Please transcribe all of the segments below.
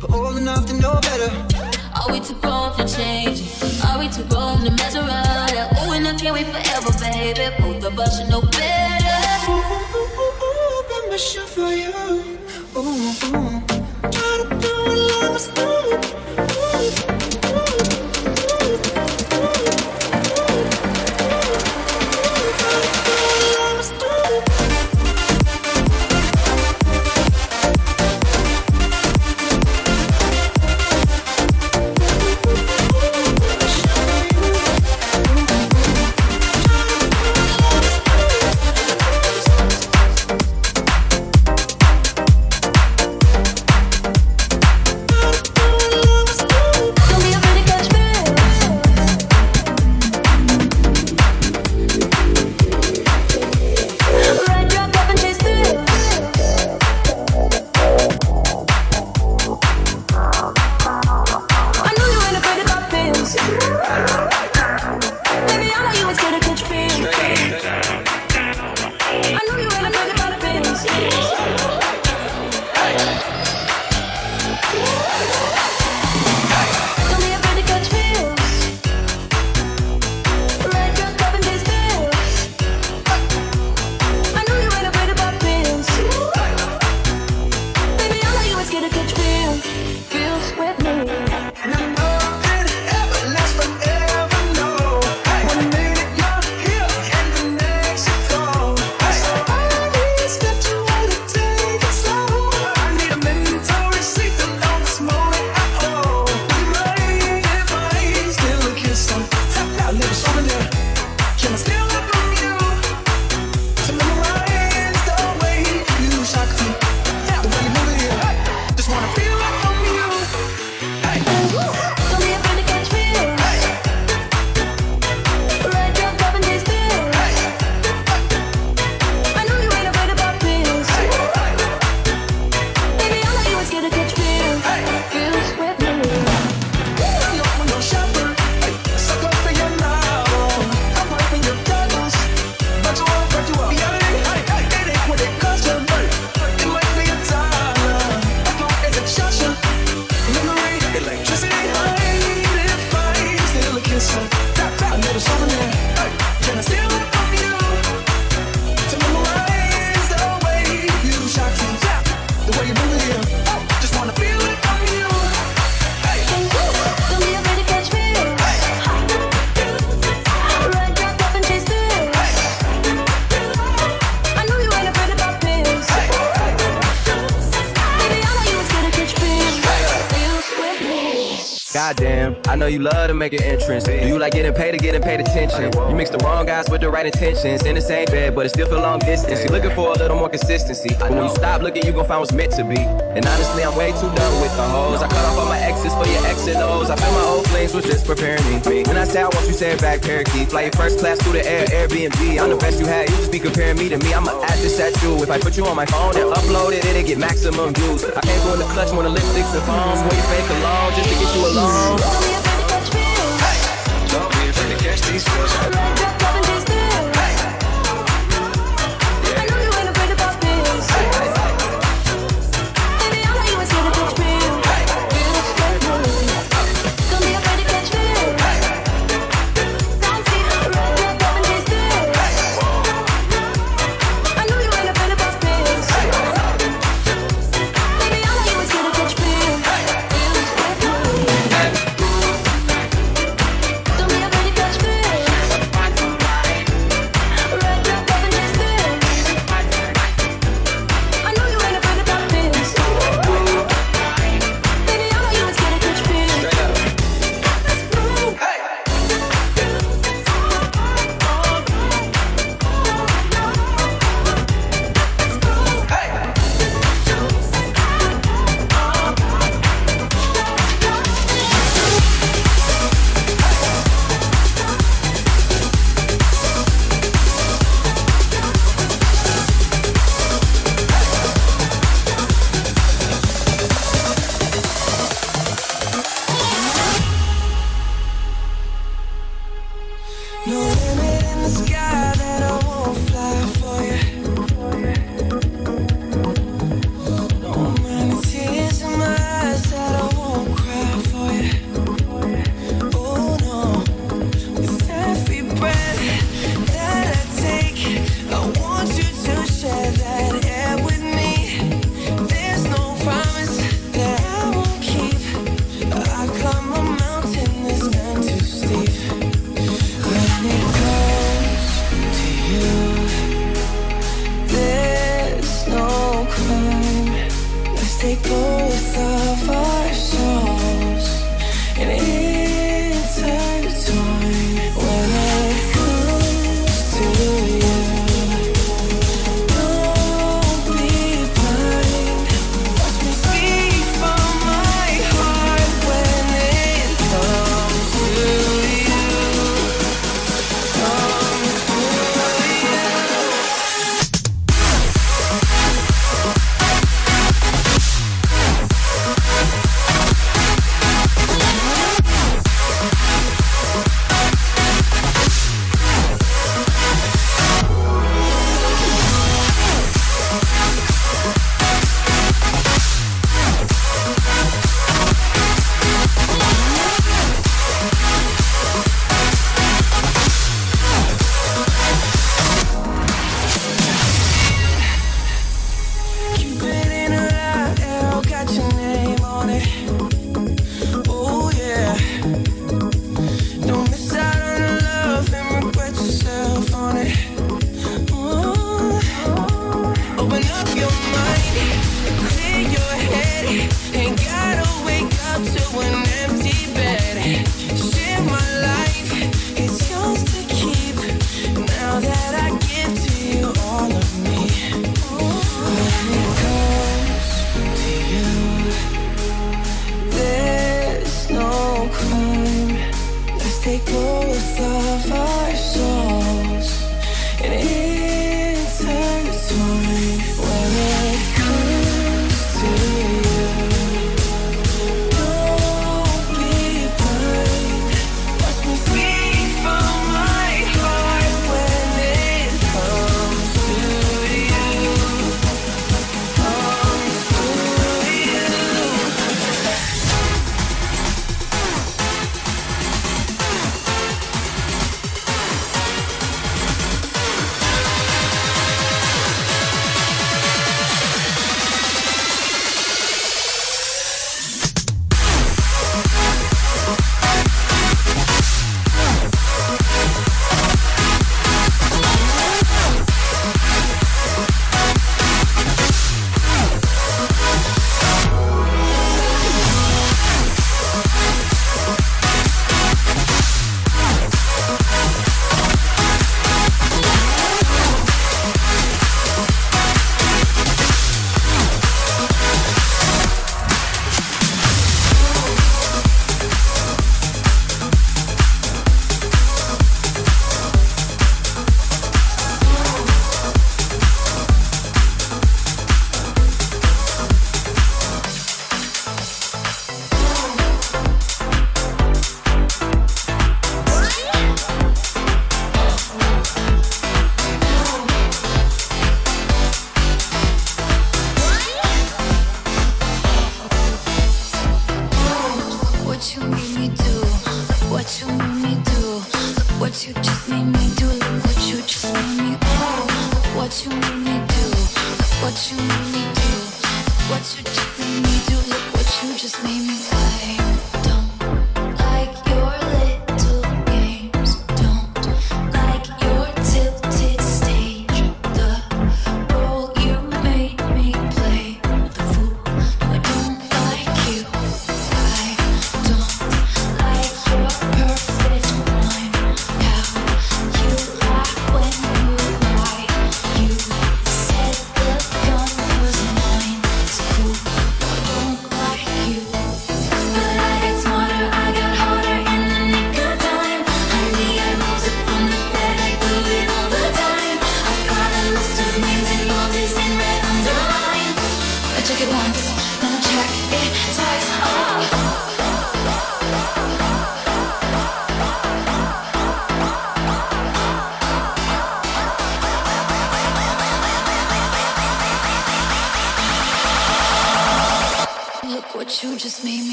but old enough to know better. Are we too grown for change? Are we too grown to mess around? Ooh, and I can't wait forever, baby. Both of us should know better. Ooh, ooh, ooh, been mission for you. Ooh, ooh. Try to do it long as make an entrance. Do you like getting paid or getting paid attention? You mix the wrong guys with the right intentions. In the same bed, but it still feel long distance. You're looking for a little more consistency. But when you stop looking, you gon' find what's meant to be. And honestly, I'm way too done with the hoes. I cut off all my exes for your X and O's. I feel my old flames was just preparing me. When I say I want you, say it back, parakeet. Fly your first class through the air, Airbnb. I'm the best you had. You just be comparing me to me. I'ma add this at you. If I put you on my phone and upload it, it'll get maximum views. I can't go in the clutch, more the lipsticks and phones. Wear your fake alone just to get you alone. Afraid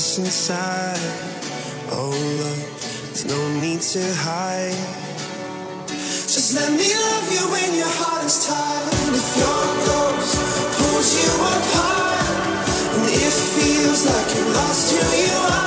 us inside. Oh, love, there's no need to hide. Just let me love you when your heart is tired. If your ghost pulls you apart, and it feels like you lost who you are.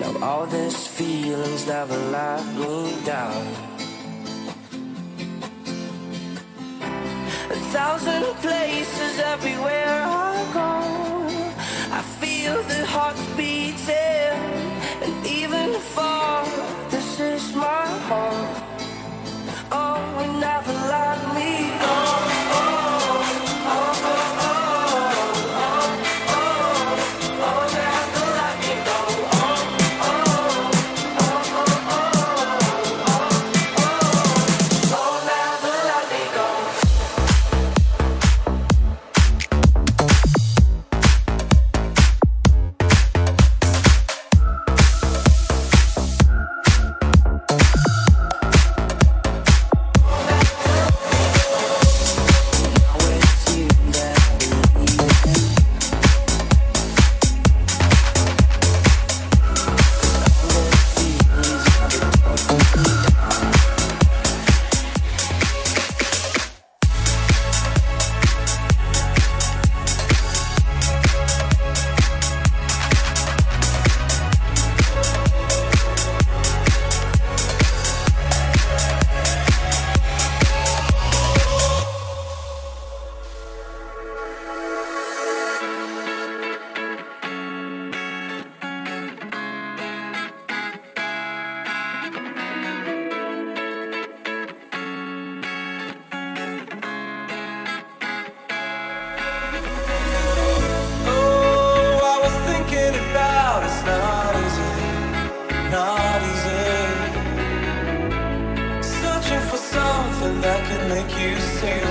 Now all these feelings never let me down. A thousand places everywhere I go, I feel the heart beating. you say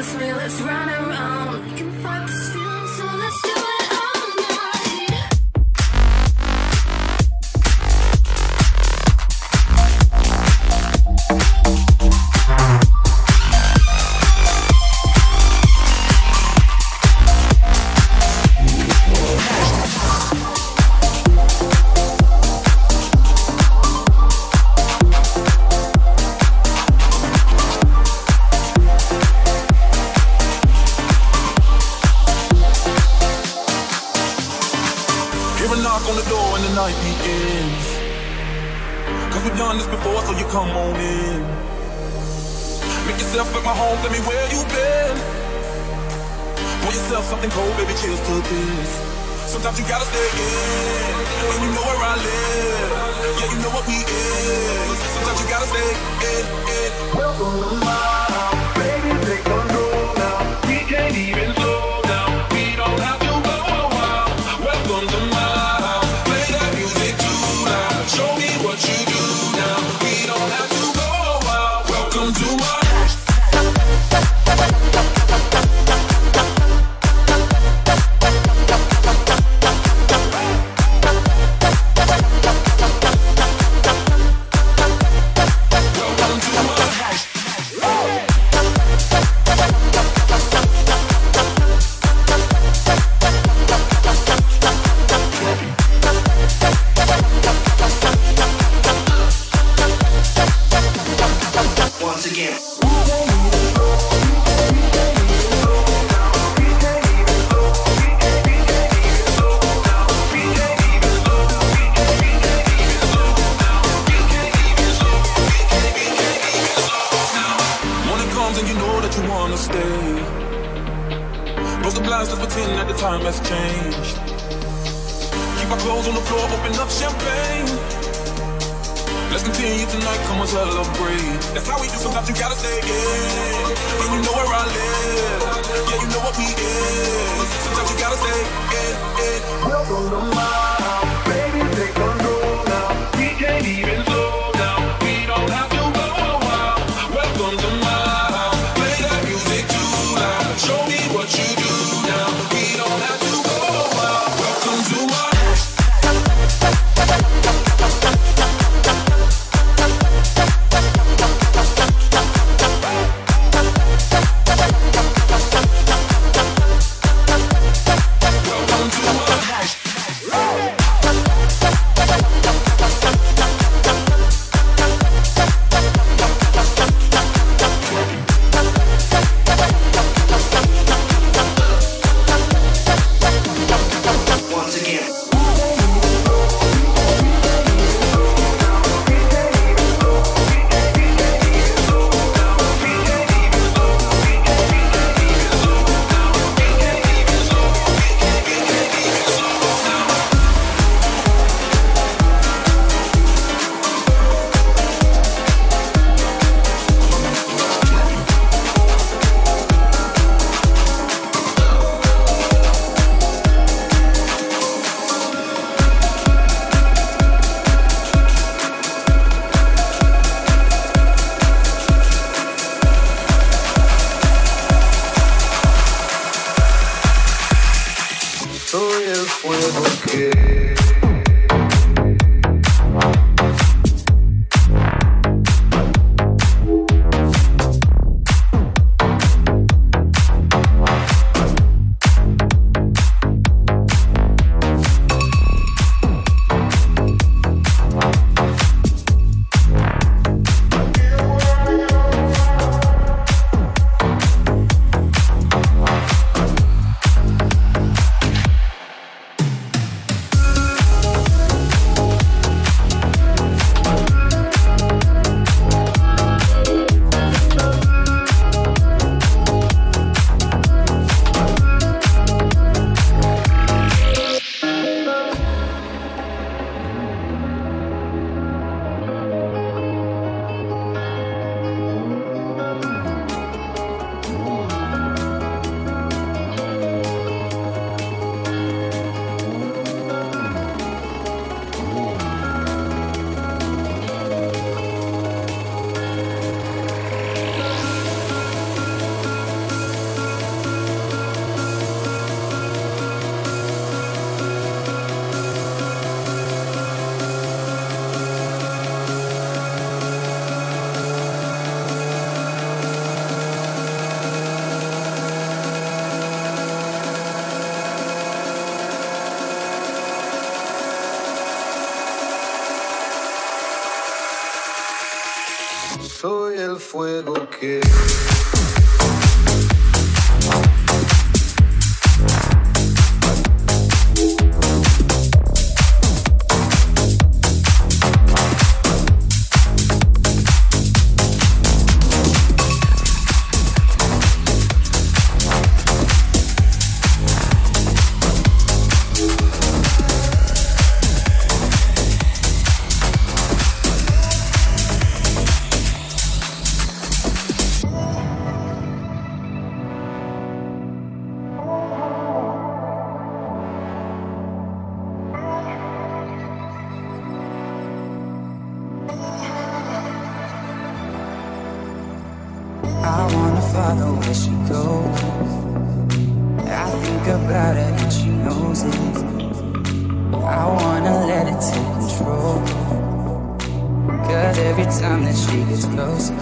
Let's running around. nothing at the time has changed. Keep our clothes on the floor, open up champagne. Let's continue tonight, come on, celebrate. That's how we do, sometimes you gotta say yeah. and you know where I live, yeah, you know what we is. Sometimes you gotta say yeah, yeah. Welcome to my house, baby, take control now. We can't even slow down, we don't have to go a while. Welcome to my house, play that music too loud. Show me what you do. him. I wanna follow where she goes. I think about it and she knows it. I wanna let it take control. Cause every time that she gets closer,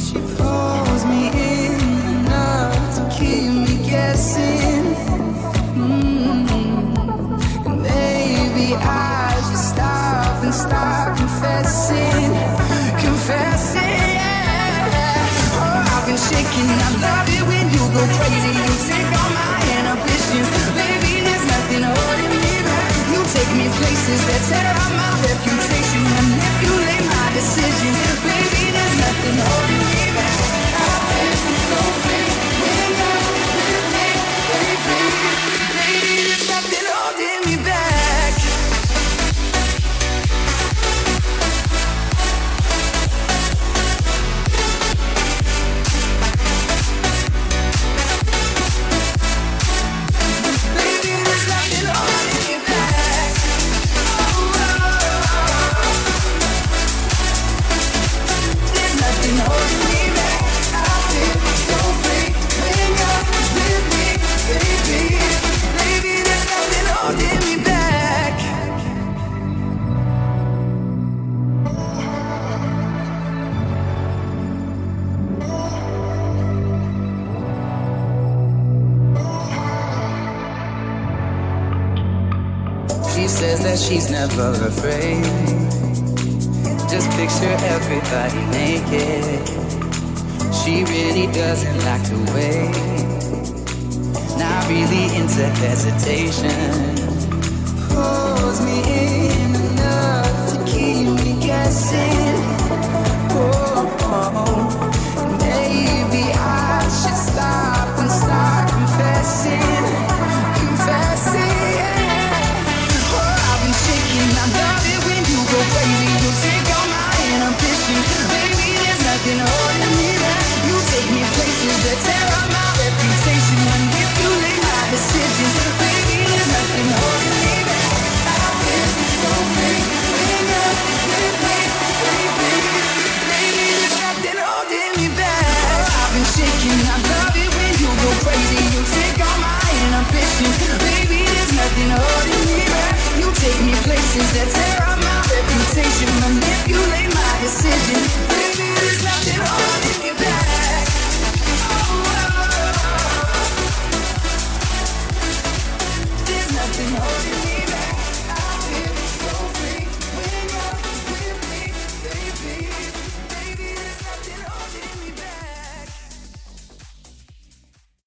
she pulls. go crazy. You take all my inhibitions, baby. There's nothing holding me back. You take me places that tear up my reputation, manipulate my decision, baby. There's nothing holding. never afraid.